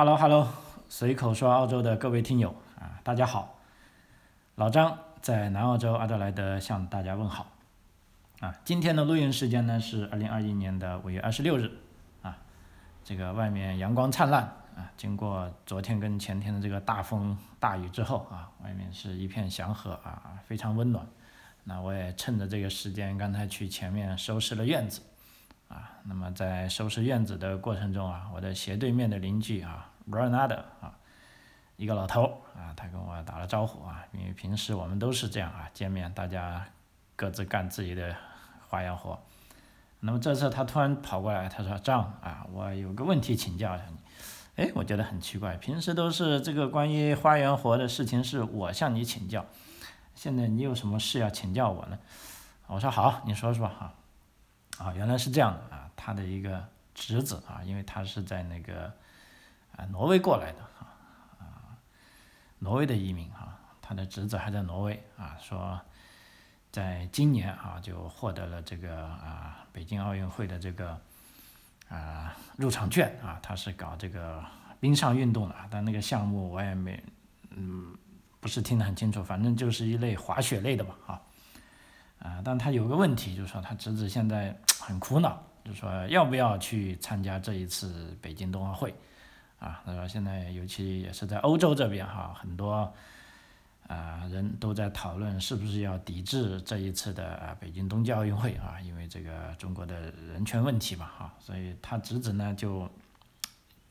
Hello Hello，随口说澳洲的各位听友啊，大家好，老张在南澳洲阿德莱德向大家问好啊。今天的录音时间呢是二零二一年的五月二十六日啊，这个外面阳光灿烂啊，经过昨天跟前天的这个大风大雨之后啊，外面是一片祥和啊，非常温暖。那我也趁着这个时间，刚才去前面收拾了院子。啊，那么在收拾院子的过程中啊，我的斜对面的邻居啊 bernard 啊，一个老头啊，他跟我打了招呼啊，因为平时我们都是这样啊，见面大家各自干自己的花样活。那么这次他突然跑过来，他说：“张啊，我有个问题请教一下你。”哎，我觉得很奇怪，平时都是这个关于花园活的事情是我向你请教，现在你有什么事要请教我呢？我说好，你说说哈。啊，原来是这样的啊，他的一个侄子啊，因为他是在那个啊挪威过来的哈啊，挪威的移民哈，他的侄子还在挪威啊，说在今年啊就获得了这个啊北京奥运会的这个啊入场券啊，他是搞这个冰上运动的，但那个项目我也没嗯不是听得很清楚，反正就是一类滑雪类的吧啊。啊，但他有个问题，就是说他侄子现在 很苦恼，就说要不要去参加这一次北京冬奥会，啊，那么现在尤其也是在欧洲这边哈，很多啊人都在讨论是不是要抵制这一次的啊北京冬季奥运会啊，因为这个中国的人权问题嘛哈，所以他侄子呢就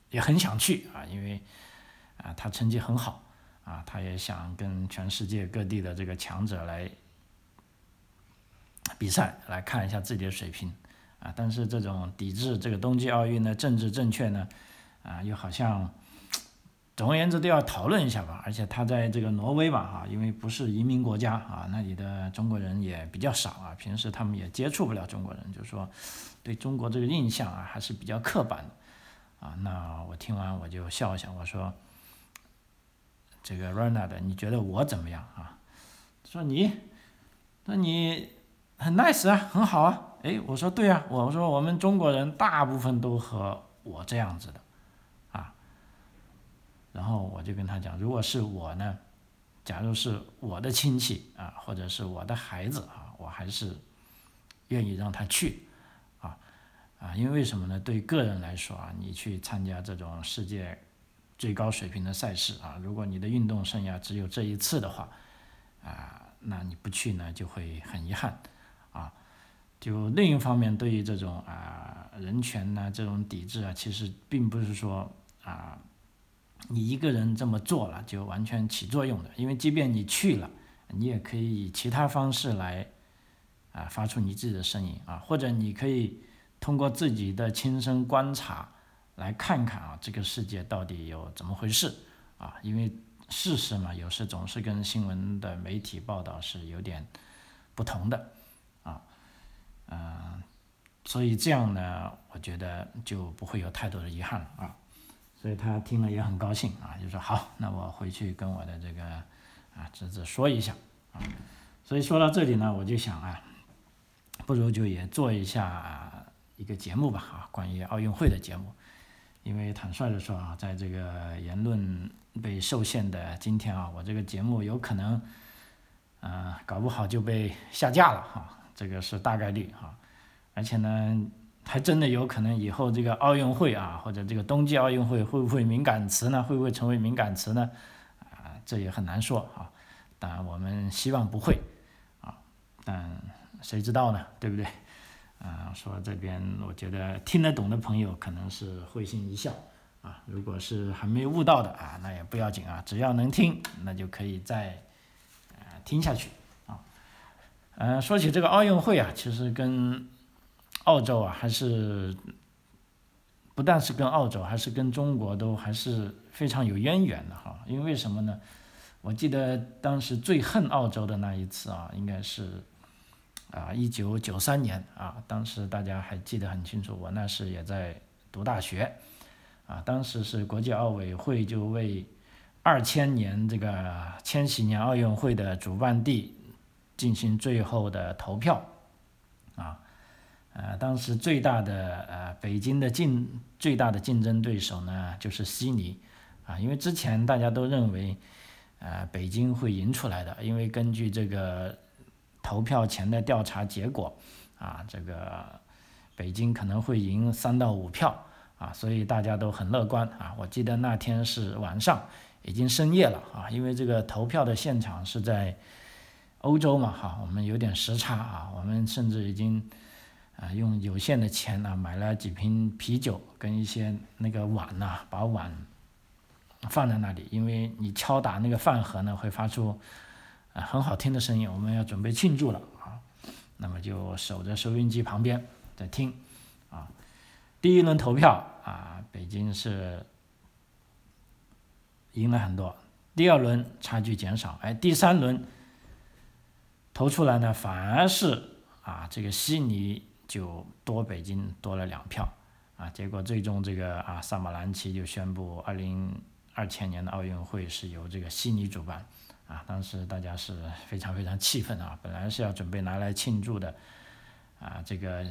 也很想去啊，因为啊他成绩很好啊，他也想跟全世界各地的这个强者来。比赛来看一下自己的水平，啊，但是这种抵制这个冬季奥运的政治正确呢，啊，又好像，总而言之都要讨论一下吧。而且他在这个挪威吧，哈，因为不是移民国家啊，那里的中国人也比较少啊，平时他们也接触不了中国人，就是说对中国这个印象啊还是比较刻板的，啊，那我听完我就笑一笑，我说，这个 Rana 的你觉得我怎么样啊？说你，那你。很 nice 啊，很好啊，哎，我说对啊，我说我们中国人大部分都和我这样子的，然后我就跟他讲，如果是我呢，假如是我的亲戚啊，或者是我的孩子啊，我还是愿意让他去，啊，啊，因为为什么呢？对个人来说啊，你去参加这种世界最高水平的赛事啊，如果你的运动生涯只有这一次的话，啊，那你不去呢，就会很遗憾。啊，就另一方面，对于这种啊人权呢这种抵制啊，其实并不是说啊你一个人这么做了就完全起作用的，因为即便你去了，你也可以以其他方式来啊发出你自己的声音啊，或者你可以通过自己的亲身观察来看看啊这个世界到底有怎么回事啊，因为事实嘛，有时总是跟新闻的媒体报道是有点不同的啊。嗯，所以这样呢，我觉得就不会有太多的遗憾了啊。所以他听了也很高兴啊，就说好，那我回去跟我的这个啊侄子说一下啊。所以说到这里呢，我就想啊，不如就也做一下一个节目吧啊，关于奥运会的节目。因为坦率的说啊，在这个言论被受限的今天啊，我这个节目有可能，呃，搞不好就被下架了哈。这个是大概率哈，而且呢，还真的有可能以后这个奥运会啊，或者这个冬季奥运会会不会敏感词呢？会不会成为敏感词呢？啊，这也很难说啊。当然我们希望不会啊，但谁知道呢？对不对？啊，说这边我觉得听得懂的朋友可能是会心一笑啊。如果是还没悟到的啊，那也不要紧啊，只要能听，那就可以再呃听下去啊。嗯，说起这个奥运会啊，其实跟澳洲啊，还是不但是跟澳洲，还是跟中国都还是非常有渊源的哈。因为什么呢？我记得当时最恨澳洲的那一次啊，应该是啊一九九三年啊，当时大家还记得很清楚，我那时也在读大学啊，当时是国际奥委会就为二千年这个千禧年奥运会的主办地。进行最后的投票，啊，呃，当时最大的呃北京的竞最大的竞争对手呢就是悉尼，啊，因为之前大家都认为，呃，北京会赢出来的，因为根据这个投票前的调查结果，啊，这个北京可能会赢三到五票，啊，所以大家都很乐观啊。我记得那天是晚上，已经深夜了啊，因为这个投票的现场是在欧洲嘛，哈，我们有点时差啊，我们甚至已经。啊，用有限的钱呢，买了几瓶啤酒跟一些那个碗呐，把碗放在那里，因为你敲打那个饭盒呢，会发出啊很好听的声音。我们要准备庆祝了啊，那么就守着收音机旁边在听啊。第一轮投票啊，北京是赢了很多，第二轮差距减少，哎，第三轮投出来呢，反而是啊这个悉尼。就多北京多了两票，啊，结果最终这个啊萨马兰奇就宣布二零二千年的奥运会是由这个悉尼主办，啊，当时大家是非常非常气愤啊，本来是要准备拿来庆祝的，啊，这个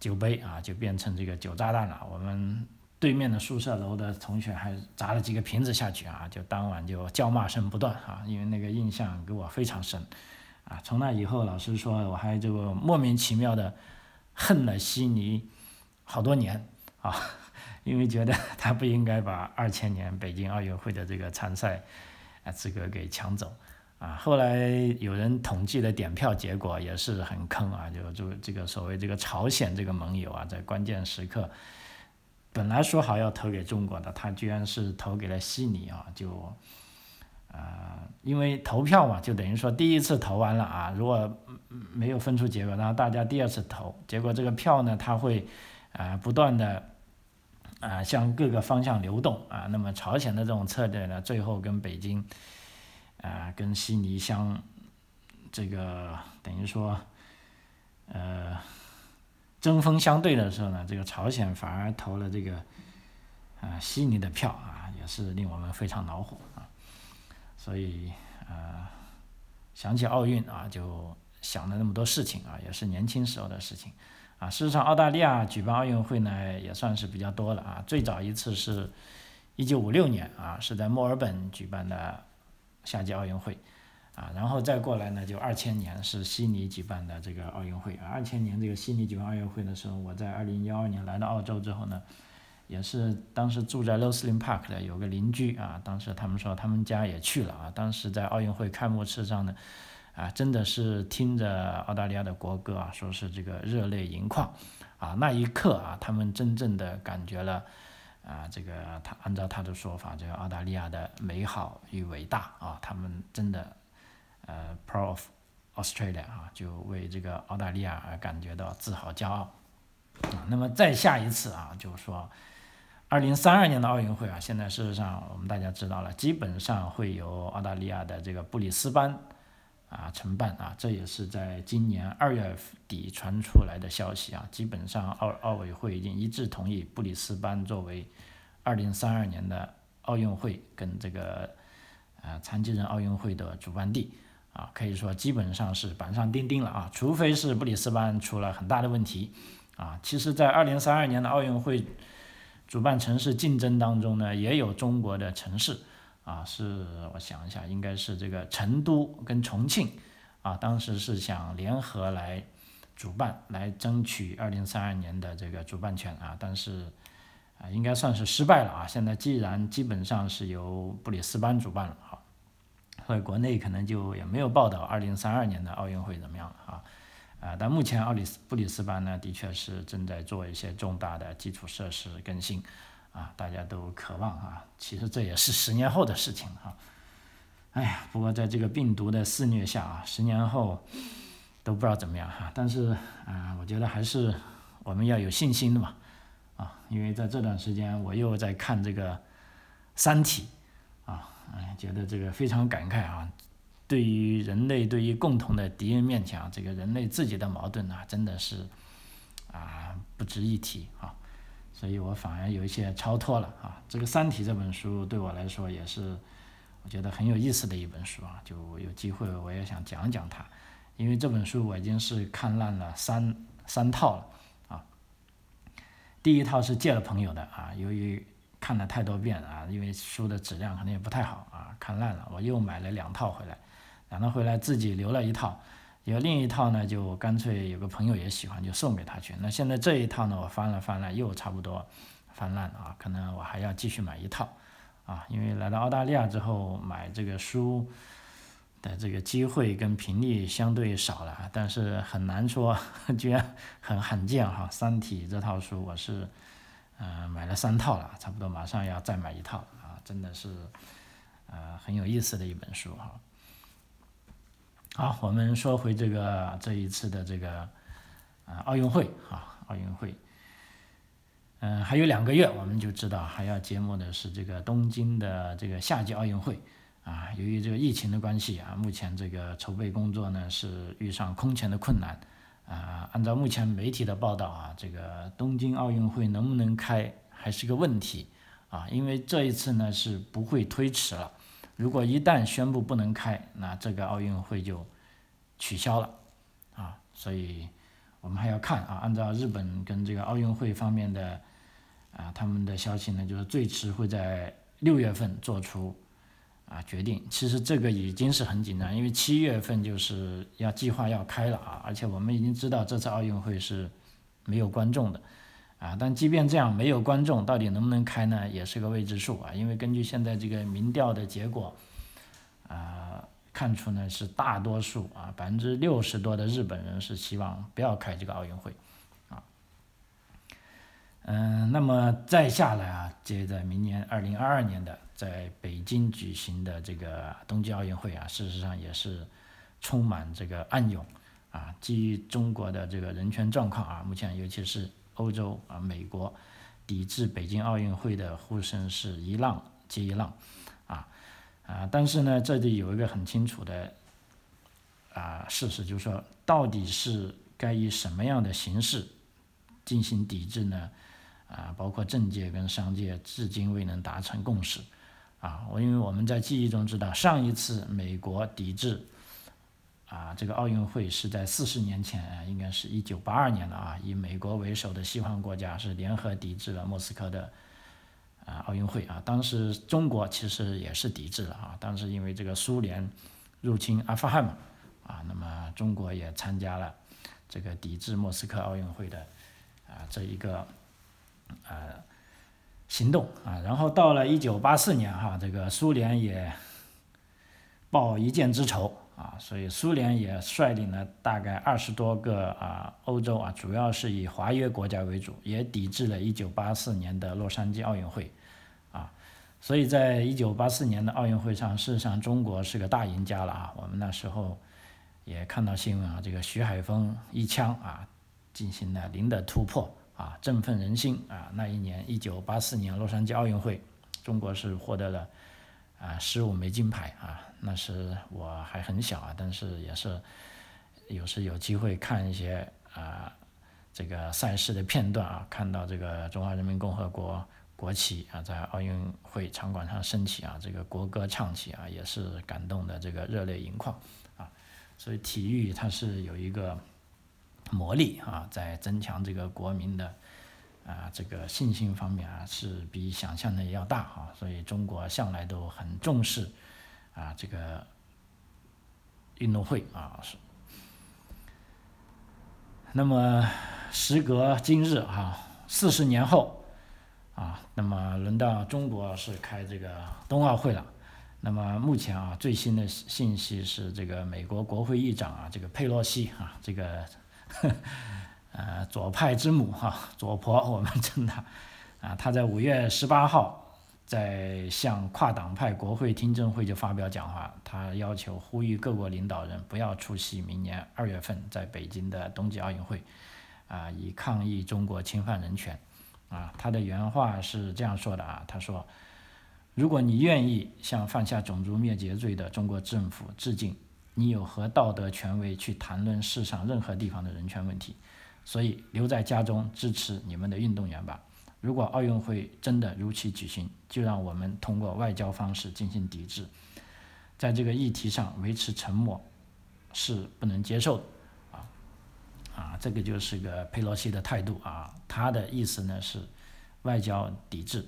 酒杯啊就变成这个酒炸弹了，我们对面的宿舍楼的同学还砸了几个瓶子下去啊，就当晚就叫骂声不断啊，因为那个印象给我非常深。啊，从那以后，老师说我还这个莫名其妙的恨了悉尼好多年啊，因为觉得 他不应该把二千年北京奥运会的这个参赛啊资格给抢走啊。后来有人统计的点票结果也是很坑啊，就就这个所谓这个朝鲜这个盟友啊，在关键时刻本来说好要投给中国的，他居然是投给了悉尼啊，就。啊，因为投票嘛，就等于说第一次投完了啊，如果没有分出结果，然后大家第二次投，结果这个票呢，它会啊不断的啊向各个方向流动啊，那么朝鲜的这种策略呢，最后跟北京啊跟悉尼相这个等于说呃针锋相对的时候呢，这个朝鲜反而投了这个啊悉尼的票啊，也是令我们非常恼火啊。所以，呃，想起奥运啊，就想了那么多事情啊，也是年轻时候的事情啊。事实上，澳大利亚举办奥运会呢，也算是比较多了啊。最早一次是一九五六年啊，是在墨尔本举办的夏季奥运会啊。然后再过来呢，就二千年是悉尼举办的这个奥运会啊。二千年这个悉尼举办奥运会的时候，我在二零幺二年来到澳洲之后呢。也是当时住在 Roslyn Park 的有个邻居啊，当时他们说他们家也去了啊，当时在奥运会开幕式上呢，啊，真的是听着澳大利亚的国歌啊，说是这个热泪盈眶啊，那一刻啊，他们真正的感觉了啊，这个他按照他的说法，这个澳大利亚的美好与伟大啊，他们真的呃 proud of Australia 啊，就为这个澳大利亚而感觉到自豪骄傲啊，那么再下一次啊，就是说。二零三二年的奥运会啊，现在事实上我们大家知道了，基本上会由澳大利亚的这个布里斯班啊承办啊，这也是在今年二月底传出来的消息啊，基本上奥奥委会已经一致同意布里斯班作为二零三二年的奥运会跟这个呃残疾人奥运会的主办地啊，可以说基本上是板上钉钉了啊，除非是布里斯班出了很大的问题啊，其实，在二零三二年的奥运会。主办城市竞争当中呢，也有中国的城市，啊，是我想一下，应该是这个成都跟重庆，啊，当时是想联合来主办，来争取二零三二年的这个主办权啊，但是啊，应该算是失败了啊。现在既然基本上是由布里斯班主办了，啊，所以国内可能就也没有报道二零三二年的奥运会怎么样了啊。啊，但目前奥里斯布里斯班呢，的确是正在做一些重大的基础设施更新，啊，大家都渴望啊，其实这也是十年后的事情哈。哎呀，不过在这个病毒的肆虐下啊，十年后都不知道怎么样哈。但是啊，我觉得还是我们要有信心的嘛，啊，因为在这段时间我又在看这个《三体》，啊，哎，觉得这个非常感慨啊。对于人类，对于共同的敌人面前啊，这个人类自己的矛盾呢，真的是啊不值一提啊，所以我反而有一些超脱了啊。这个《三体》这本书对我来说也是我觉得很有意思的一本书啊，就有机会我也想讲讲它，因为这本书我已经是看烂了三三套了啊。第一套是借了朋友的啊，由于看了太多遍啊，因为书的质量可能也不太好啊，看烂了，我又买了两套回来，两套回来自己留了一套，有另一套呢，就干脆有个朋友也喜欢，就送给他去。那现在这一套呢，我翻了翻了，又差不多翻烂了啊，可能我还要继续买一套啊，因为来到澳大利亚之后买这个书的这个机会跟频率相对少了，但是很难说，居然很罕见哈，《三体》这套书我是。嗯，买了三套了，差不多马上要再买一套啊！真的是，呃，很有意思的一本书哈。好，我们说回这个这一次的这个啊奥运会啊奥运会，嗯，还有两个月我们就知道还要揭幕的是这个东京的这个夏季奥运会啊。由于这个疫情的关系啊，目前这个筹备工作呢是遇上空前的困难。啊，按照目前媒体的报道啊，这个东京奥运会能不能开还是个问题啊，因为这一次呢是不会推迟了。如果一旦宣布不能开，那这个奥运会就取消了啊。所以我们还要看啊，按照日本跟这个奥运会方面的啊他们的消息呢，就是最迟会在六月份做出。啊，决定其实这个已经是很紧张，因为七月份就是要计划要开了啊，而且我们已经知道这次奥运会是没有观众的啊，但即便这样没有观众，到底能不能开呢，也是个未知数啊，因为根据现在这个民调的结果啊，看出呢是大多数啊百分之六十多的日本人是希望不要开这个奥运会啊，嗯，那么再下来啊，接着明年二零二二年的。在北京举行的这个冬季奥运会啊，事实上也是充满这个暗涌啊。基于中国的这个人权状况啊，目前尤其是欧洲啊、美国抵制北京奥运会的呼声是一浪接一浪啊啊。但是呢，这里有一个很清楚的啊事实，就是说，到底是该以什么样的形式进行抵制呢？啊，包括政界跟商界至今未能达成共识。啊，我因为我们在记忆中知道，上一次美国抵制啊这个奥运会是在四十年前，应该是一九八二年了啊，以美国为首的西方国家是联合抵制了莫斯科的啊奥运会啊。当时中国其实也是抵制了啊，当时因为这个苏联入侵阿富汗嘛啊，那么中国也参加了这个抵制莫斯科奥运会的啊这一个呃。行动啊，然后到了一九八四年哈，这个苏联也报一箭之仇啊，所以苏联也率领了大概二十多个啊欧洲啊，主要是以华约国家为主，也抵制了一九八四年的洛杉矶奥运会啊，所以在一九八四年的奥运会上，事实上中国是个大赢家了啊，我们那时候也看到新闻啊，这个徐海峰一枪啊进行了零的突破。啊，振奋人心啊！那一年，一九八四年洛杉矶奥运会，中国是获得了啊十五枚金牌啊。那时我还很小啊，但是也是有时有机会看一些啊这个赛事的片段啊，看到这个中华人民共和国国旗啊在奥运会场馆上升起啊，这个国歌唱起啊，也是感动的这个热泪盈眶啊。所以体育它是有一个。魔力啊，在增强这个国民的啊这个信心方面啊，是比想象的要大哈，所以中国向来都很重视啊这个运动会啊是。那么时隔今日哈，四十年后啊，那么轮到中国是开这个冬奥会了。那么目前啊，最新的信息是这个美国国会议长啊，这个佩洛西啊，这个。呃，左派之母哈，左婆，我们称她，啊，她在五月十八号在向跨党派国会听证会就发表讲话，她要求呼吁各国领导人不要出席明年二月份在北京的冬季奥运会，啊，以抗议中国侵犯人权，啊，她的原话是这样说的啊，她说，如果你愿意向犯下种族灭绝罪的中国政府致敬。你有何道德权威去谈论世上任何地方的人权问题？所以留在家中支持你们的运动员吧。如果奥运会真的如期举行，就让我们通过外交方式进行抵制。在这个议题上维持沉默是不能接受的啊。啊，这个就是个佩洛西的态度啊，他的意思呢是外交抵制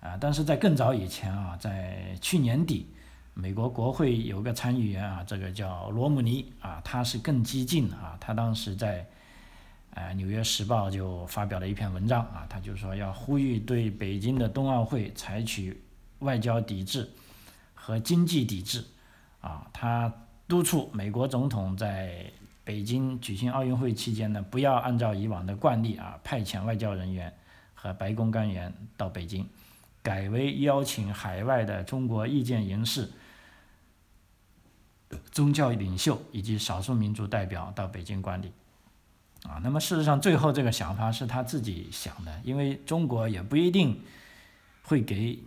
啊，但是在更早以前啊，在去年底，美国国会有个参议员啊，这个叫罗姆尼啊，他是更激进啊，他当时在呃《纽约时报》就发表了一篇文章啊，他就说要呼吁对北京的冬奥会采取外交抵制和经济抵制啊，他督促美国总统在北京举行奥运会期间呢，不要按照以往的惯例啊，派遣外交人员和白宫官员到北京，改为邀请海外的中国意见人士、宗教领袖以及少数民族代表到北京观礼。啊，那么事实上，最后这个想法是他自己想的，因为中国也不一定会给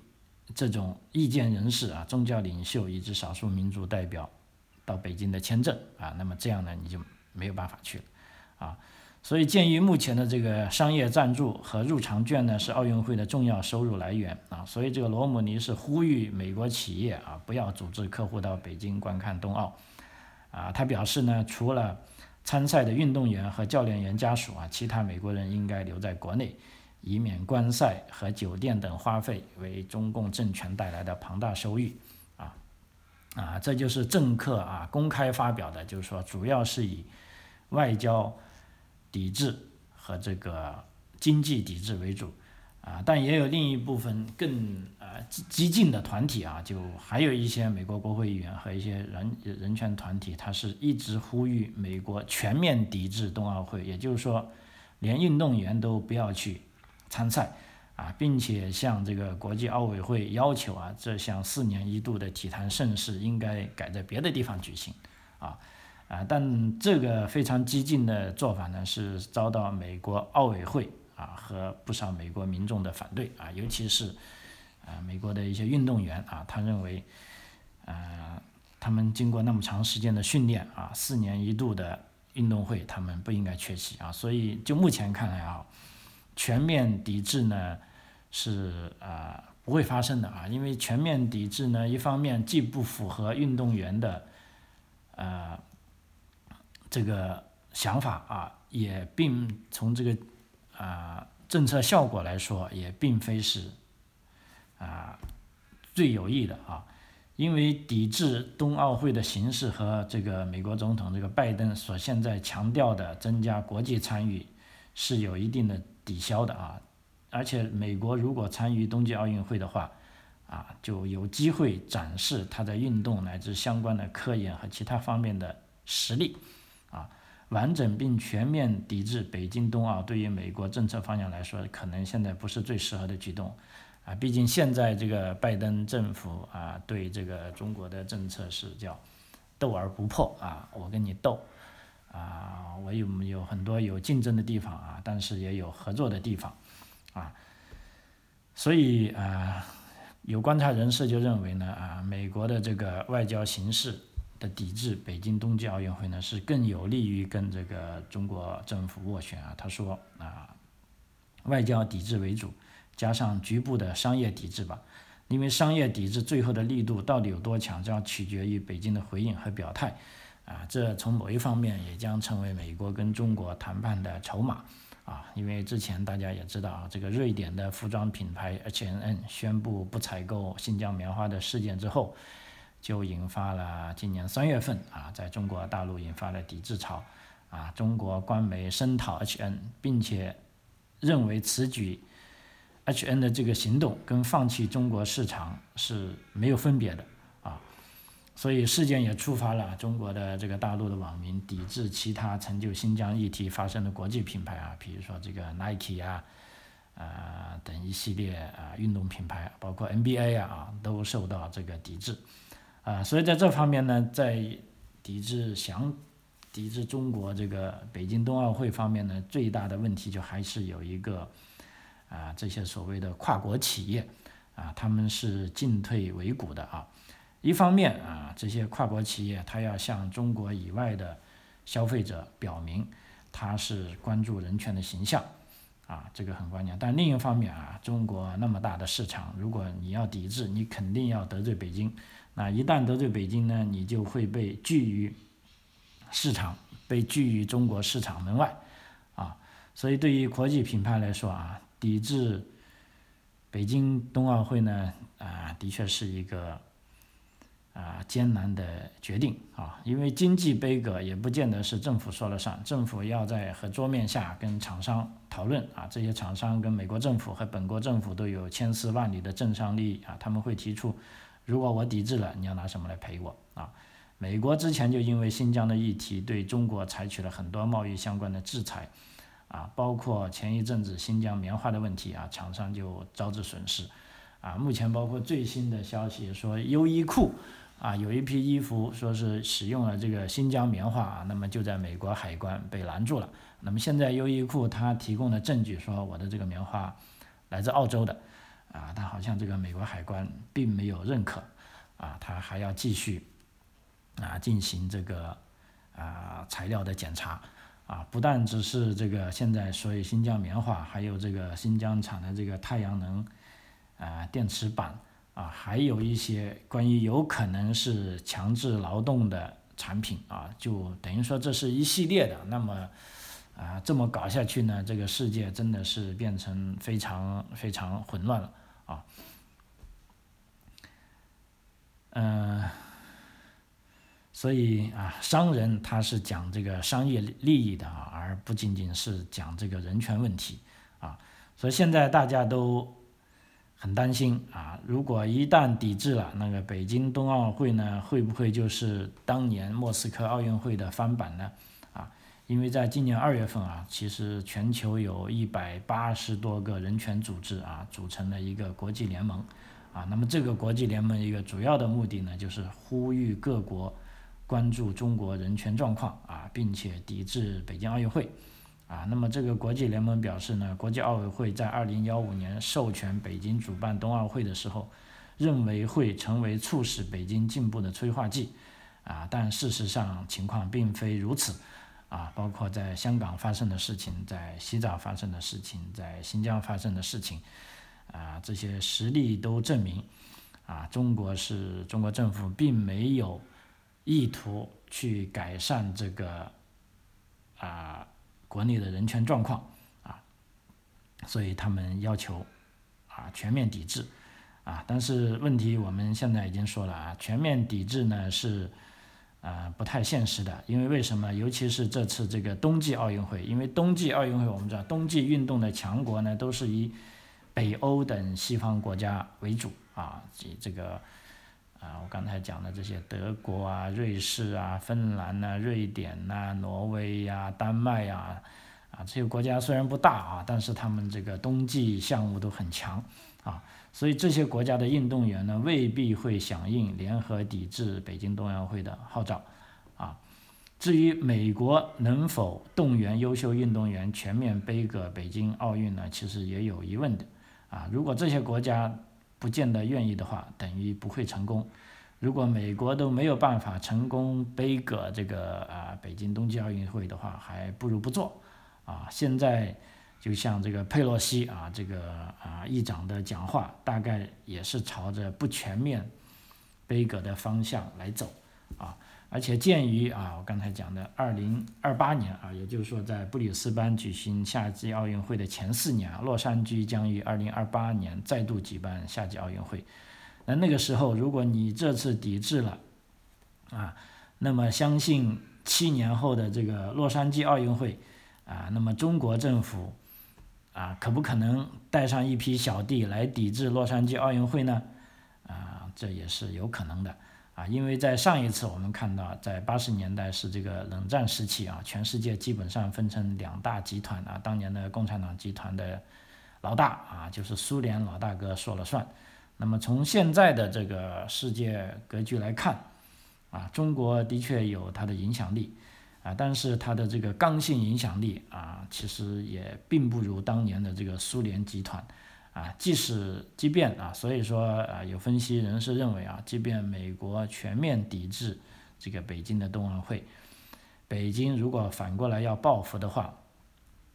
这种意见人士啊、宗教领袖以及少数民族代表到北京的签证啊，那么这样呢，你就。没有办法去了，啊，所以鉴于目前的这个商业赞助和入场券呢是奥运会的重要收入来源啊，所以这个罗姆尼是呼吁美国企业啊不要组织客户到北京观看冬奥，啊，他表示呢，除了参赛的运动员和教练员家属啊，其他美国人应该留在国内，以免观赛和酒店等花费为中共政权带来的庞大收益，啊，啊，这就是政客啊公开发表的，就是说主要是以。外交抵制和这个经济抵制为主啊，但也有另一部分更呃激激进的团体啊，就还有一些美国国会议员和一些人人权团体，他是一直呼吁美国全面抵制冬奥会，也就是说，连运动员都不要去参赛啊，并且向这个国际奥委会要求啊，这项四年一度的体坛盛事应该改在别的地方举行啊。啊，但这个非常激进的做法呢，是遭到美国奥委会啊和不少美国民众的反对啊，尤其是啊美国的一些运动员啊，他认为，呃，他们经过那么长时间的训练啊，四年一度的运动会，他们不应该缺席啊，所以就目前看来啊，全面抵制呢是啊不会发生的啊，因为全面抵制呢，一方面既不符合运动员的呃。这个想法啊，也并从这个啊政策效果来说，也并非是啊最有益的啊，因为抵制冬奥会的形式和这个美国总统这个拜登所现在强调的增加国际参与是有一定的抵消的啊，而且美国如果参与冬季奥运会的话啊，就有机会展示他在运动乃至相关的科研和其他方面的实力。啊，完整并全面抵制北京冬奥，对于美国政策方向来说，可能现在不是最适合的举动。啊，毕竟现在这个拜登政府啊，对这个中国的政策是叫斗而不破啊，我跟你斗啊，我有有很多有竞争的地方啊，但是也有合作的地方啊，所以啊，有观察人士就认为呢，啊，美国的这个外交形势。的抵制北京冬季奥运会呢，是更有利于跟这个中国政府斡旋啊。他说啊，外交抵制为主，加上局部的商业抵制吧。因为商业抵制最后的力度到底有多强，将取决于北京的回应和表态啊。这从某一方面也将成为美国跟中国谈判的筹码啊。因为之前大家也知道啊，这个瑞典的服装品牌 H&M 宣布不采购新疆棉花的事件之后。就引发了今年三月份啊，在中国大陆引发了抵制潮，啊，中国官媒声讨 H&N，并且认为此举 H&N 的这个行动跟放弃中国市场是没有分别的啊，所以事件也触发了中国的这个大陆的网民抵制其他成就新疆议题发生的国际品牌啊，比如说这个 Nike 啊，啊等一系列啊运动品牌，包括 NBA 啊都受到这个抵制。啊，所以在这方面呢，在抵制想抵制中国这个北京冬奥会方面呢，最大的问题就还是有一个啊，这些所谓的跨国企业啊，他们是进退维谷的啊。一方面啊，这些跨国企业他要向中国以外的消费者表明他是关注人权的形象啊，这个很关键。但另一方面啊，中国那么大的市场，如果你要抵制，你肯定要得罪北京。那一旦得罪北京呢，你就会被拒于市场，被拒于中国市场门外，啊，所以对于国际品牌来说啊，抵制北京冬奥会呢，啊，的确是一个啊艰难的决定。啊，因为经济杯葛也不见得是政府说了算，政府要在和桌面下跟厂商讨论啊，这些厂商跟美国政府和本国政府都有千丝万缕的政商利益啊，他们会提出，如果我抵制了，你要拿什么来赔我啊？美国之前就因为新疆的议题对中国采取了很多贸易相关的制裁，啊，包括前一阵子新疆棉花的问题啊，厂商就招致损失，啊，目前包括最新的消息说优衣库啊有一批衣服说是使用了这个新疆棉花啊，那么就在美国海关被拦住了。那么现在优衣库它提供的证据说我的这个棉花来自澳洲的，啊，但好像这个美国海关并没有认可，啊，他还要继续。啊，进行这个啊材料的检查，啊，不但只是这个现在所以新疆棉花，还有这个新疆产的这个太阳能啊电池板啊，还有一些关于有可能是强制劳动的产品啊，就等于说这是一系列的。那么啊，这么搞下去呢，这个世界真的是变成非常非常混乱了啊，嗯。所以啊，商人他是讲这个商业利益的啊，而不仅仅是讲这个人权问题啊。所以现在大家都很担心啊，如果一旦抵制了那个北京冬奥会呢，会不会就是当年莫斯科奥运会的翻版呢？啊，因为在今年二月份啊，其实全球有一百八十多个人权组织啊，组成了一个国际联盟啊。那么这个国际联盟一个主要的目的呢，就是呼吁各国。关注中国人权状况啊，并且抵制北京奥运会啊。那么这个国际联盟表示呢，国际奥委会在二零幺五年授权北京主办冬奥会的时候，认为会成为促使北京进步的催化剂啊。但事实上情况并非如此啊。包括在香港发生的事情，在西藏发生的事情，在新疆发生的事情啊，这些实例都证明啊，中国是中国政府并没有。意图去改善这个啊国内的人权状况啊，所以他们要求啊全面抵制啊，但是问题我们现在已经说了啊，全面抵制呢是啊不太现实的，因为为什么？尤其是这次这个冬季奥运会，因为冬季奥运会我们知道，冬季运动的强国呢都是以北欧等西方国家为主啊，以这个。啊，我刚才讲的这些德国啊、瑞士啊、芬兰呐、瑞典呐、挪威呀、丹麦呀，啊，这些国家虽然不大啊，但是他们这个冬季项目都很强啊，所以这些国家的运动员呢，未必会响应联合抵制北京冬奥会的号召啊。至于美国能否动员优秀运动员全面背个北京奥运呢，其实也有疑问的啊。如果这些国家，不见得愿意的话，等于不会成功。如果美国都没有办法成功背个这个啊北京冬季奥运会的话，还不如不做啊。现在就像这个佩洛西啊这个啊议长的讲话，大概也是朝着不全面背个的方向来走啊。而且鉴于啊，我刚才讲的二零二八年啊，也就是说在布里斯班举行夏季奥运会的前四年啊，洛杉矶将于二零二八年再度举办夏季奥运会。那那个时候，如果你这次抵制了啊，那么相信七年后的这个洛杉矶奥运会啊，那么中国政府啊，可不可能带上一批小弟来抵制洛杉矶奥运会呢？啊，这也是有可能的。啊，因为在上一次我们看到，在八十年代是这个冷战时期啊，全世界基本上分成两大集团啊，当年的共产党集团的老大啊，就是苏联老大哥说了算。那么从现在的这个世界格局来看，啊，中国的确有它的影响力啊，但是它的这个刚性影响力啊，其实也并不如当年的这个苏联集团。啊，即使即便啊，所以说啊，有分析人士认为啊，即便美国全面抵制这个北京的冬奥会，北京如果反过来要报复的话，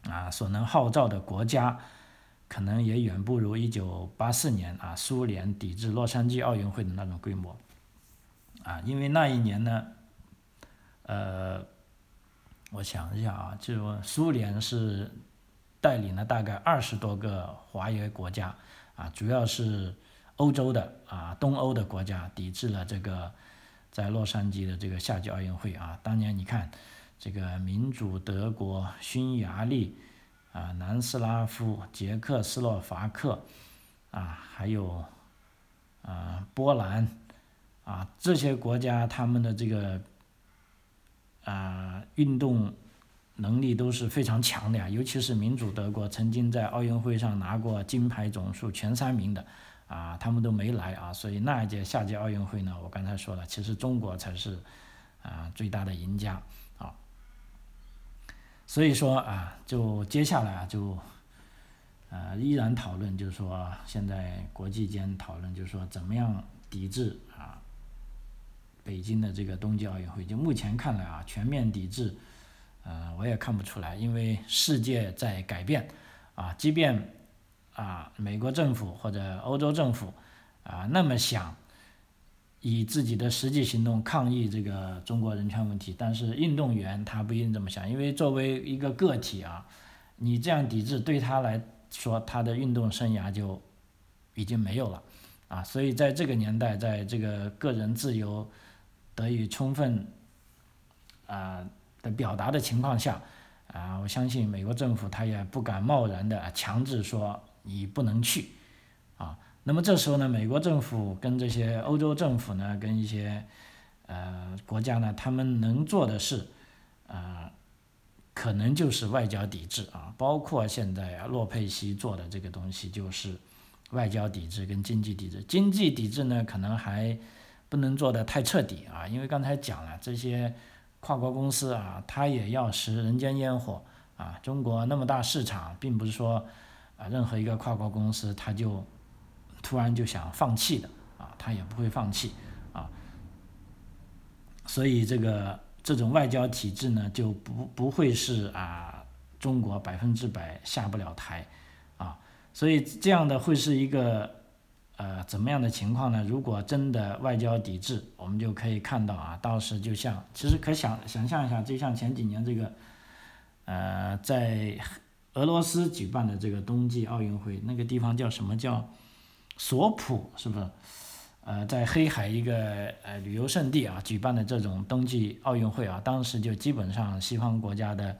啊，所能号召的国家可能也远不如一九八四年啊苏联抵制洛杉矶奥运会的那种规模，啊，因为那一年呢，呃，我想一下啊，就苏联是带领了大概二十多个华约国家啊，主要是欧洲的啊东欧的国家抵制了这个在洛杉矶的这个夏季奥运会啊。当年你看这个民主德国、匈牙利啊、南斯拉夫、捷克斯洛伐克啊，还有啊波兰啊这些国家，他们的这个。啊，运动能力都是非常强的呀，尤其是民主德国，曾经在奥运会上拿过金牌总数前三名的，啊，他们都没来啊，所以那一届夏季奥运会呢，我刚才说了，其实中国才是啊最大的赢家啊，所以说啊，就接下来啊，就呃依然讨论，就是说现在国际间讨论，就是说怎么样抵制。北京的这个冬季奥运会，就目前看来啊，全面抵制，呃，我也看不出来，因为世界在改变，啊，即便啊，美国政府或者欧洲政府啊，那么想以自己的实际行动抗议这个中国人权问题，但是运动员他不一定这么想，因为作为一个个体啊，你这样抵制对他来说，他的运动生涯就已经没有了，啊，所以在这个年代，在这个个人自由。得以充分啊的表达的情况下，啊，我相信美国政府他也不敢贸然的强制说你不能去，啊，那么这时候呢，美国政府跟这些欧洲政府呢，跟一些呃国家呢，他们能做的事，啊，可能就是外交抵制啊，包括现在啊，洛佩西做的这个东西就是外交抵制跟经济抵制，经济抵制呢，可能还。不能做的太彻底啊，因为刚才讲了这些跨国公司啊，它也要食人间烟火啊。中国那么大市场，并不是说啊任何一个跨国公司它就突然就想放弃的啊，它也不会放弃啊。所以这个这种外交体制呢，就不不会是啊中国百分之百下不了台啊。所以这样的会是一个。呃，怎么样的情况呢？如果真的外交抵制，我们就可以看到啊，到时就像，其实可想想象一下，就像前几年这个，呃，在俄罗斯举办的这个冬季奥运会，那个地方叫什么叫索普，是不是？呃，在黑海一个呃旅游胜地啊，举办的这种冬季奥运会啊，当时就基本上西方国家的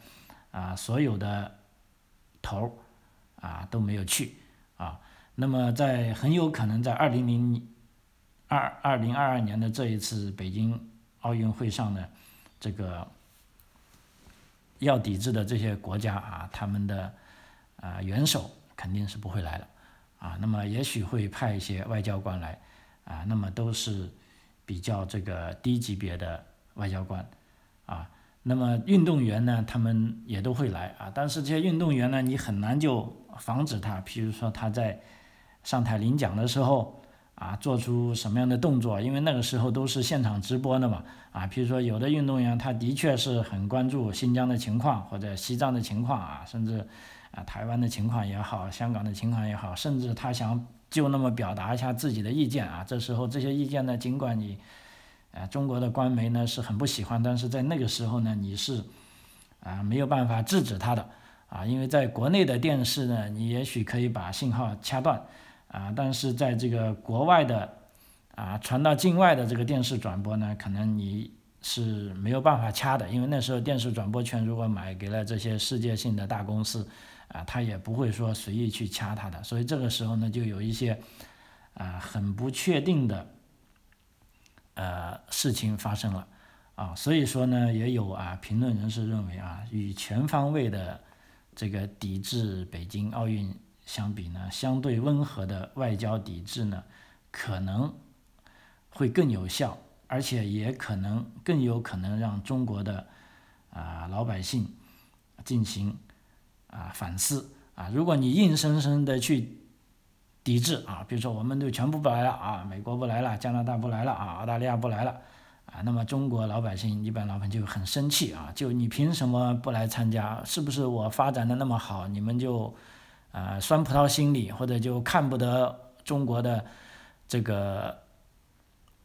啊所有的头啊都没有去啊。那么，在很有可能在二零零二二零二二年的这一次北京奥运会上呢，这个要抵制的这些国家啊，他们的啊元首肯定是不会来了啊。那么也许会派一些外交官来啊，那么都是比较这个低级别的外交官啊。那么运动员呢，他们也都会来啊，但是这些运动员呢，你很难就防止他，譬如说他在。上台领奖的时候，啊，做出什么样的动作？因为那个时候都是现场直播的嘛，啊，比如说有的运动员他的确是很关注新疆的情况或者西藏的情况啊，甚至啊台湾的情况也好，香港的情况也好，甚至他想就那么表达一下自己的意见啊。这时候这些意见呢，尽管你，啊中国的官媒呢是很不喜欢，但是在那个时候呢，你是啊没有办法制止他的啊，因为在国内的电视呢，你也许可以把信号掐断。啊，但是在这个国外的啊传到境外的这个电视转播呢，可能你是没有办法掐的，因为那时候电视转播权如果买给了这些世界性的大公司，啊，他也不会说随意去掐它的，所以这个时候呢，就有一些啊很不确定的呃事情发生了啊，所以说呢，也有啊评论人士认为啊，与全方位的这个抵制北京奥运。相比呢，相对温和的外交抵制呢，可能会更有效，而且也可能更有可能让中国的啊老百姓进行啊反思啊。如果你硬生生的去抵制啊，比如说我们都全部不来了啊，美国不来了，加拿大不来了啊，澳大利亚不来了啊，那么中国老百姓一般老百姓就很生气啊，就你凭什么不来参加？是不是我发展的那么好，你们就？啊，酸葡萄心理，或者就看不得中国的这个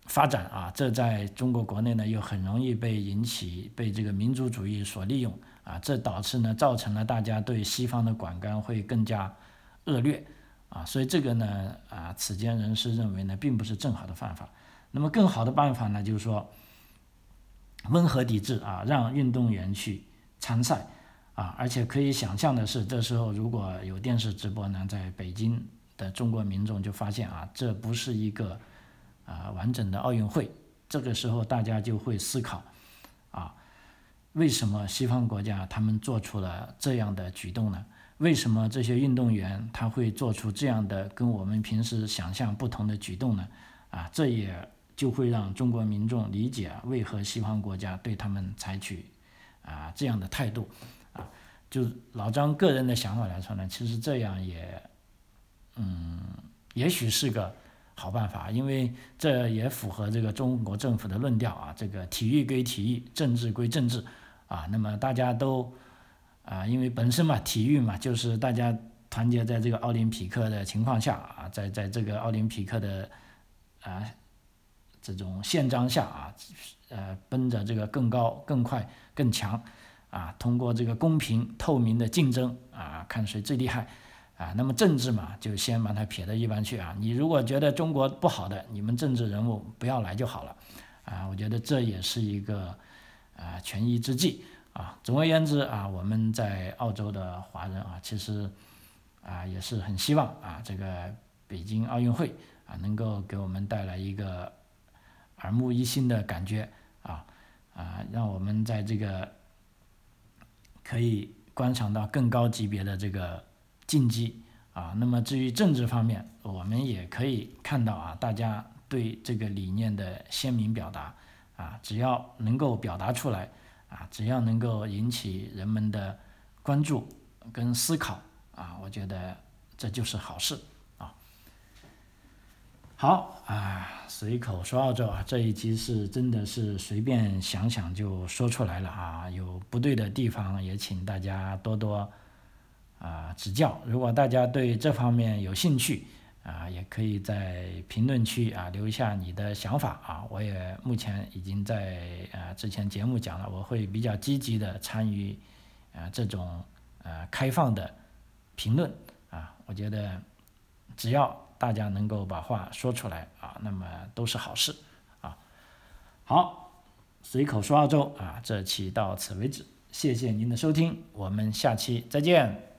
发展啊，这在中国国内呢又很容易被引起被这个民族主义所利用啊，这导致呢造成了大家对西方的管干会更加恶劣啊，所以这个呢啊，此间人士认为呢并不是正好的办法。那么更好的办法呢，就是说温和抵制啊，让运动员去参赛啊，而且可以想象的是，这时候如果有电视直播呢，在北京的中国民众就发现啊，这不是一个。啊，完整的奥运会，这个时候大家就会思考，啊，为什么西方国家他们做出了这样的举动呢？为什么这些运动员他会做出这样的跟我们平时想象不同的举动呢？啊，这也就会让中国民众理解为何西方国家对他们采取啊这样的态度，就老张个人的想法来说呢，其实这样也，嗯，也许是个。好办法，因为这也符合这个中国政府的论调啊，这个体育归体育，政治归政治，啊，那么大家都啊，因为本身嘛，体育嘛，就是大家团结在这个奥林匹克的情况下啊，在在这个奥林匹克的啊这种宪章下啊，呃，奔着这个更高、更快、更强啊，通过这个公平透明的竞争啊，看谁最厉害。啊，那么政治嘛，就先把它撇到一边去啊。你如果觉得中国不好的，你们政治人物不要来就好了。啊，我觉得这也是一个啊权宜之计啊。总而言之啊，我们在澳洲的华人啊，其实啊也是很希望啊这个北京奥运会啊能够给我们带来一个耳目一新的感觉啊啊，让我们在这个可以观赏到更高级别的这个。竞技啊，那么至于政治方面，我们也可以看到啊，大家对这个理念的鲜明表达啊，只要能够表达出来啊，只要能够引起人们的关注跟思考啊，我觉得这就是好事。好啊，随口说澳洲啊，这一集是真的是随便想想就说出来了啊，有不对的地方也请大家多多。啊，指教！如果大家对这方面有兴趣，啊，也可以在评论区啊留下你的想法啊。我也目前已经在啊之前节目讲了，我会比较积极的参与啊这种呃开放的评论啊。我觉得只要大家能够把话说出来啊，那么都是好事啊。好，随口说澳洲啊，这期到此为止，谢谢您的收听，我们下期再见。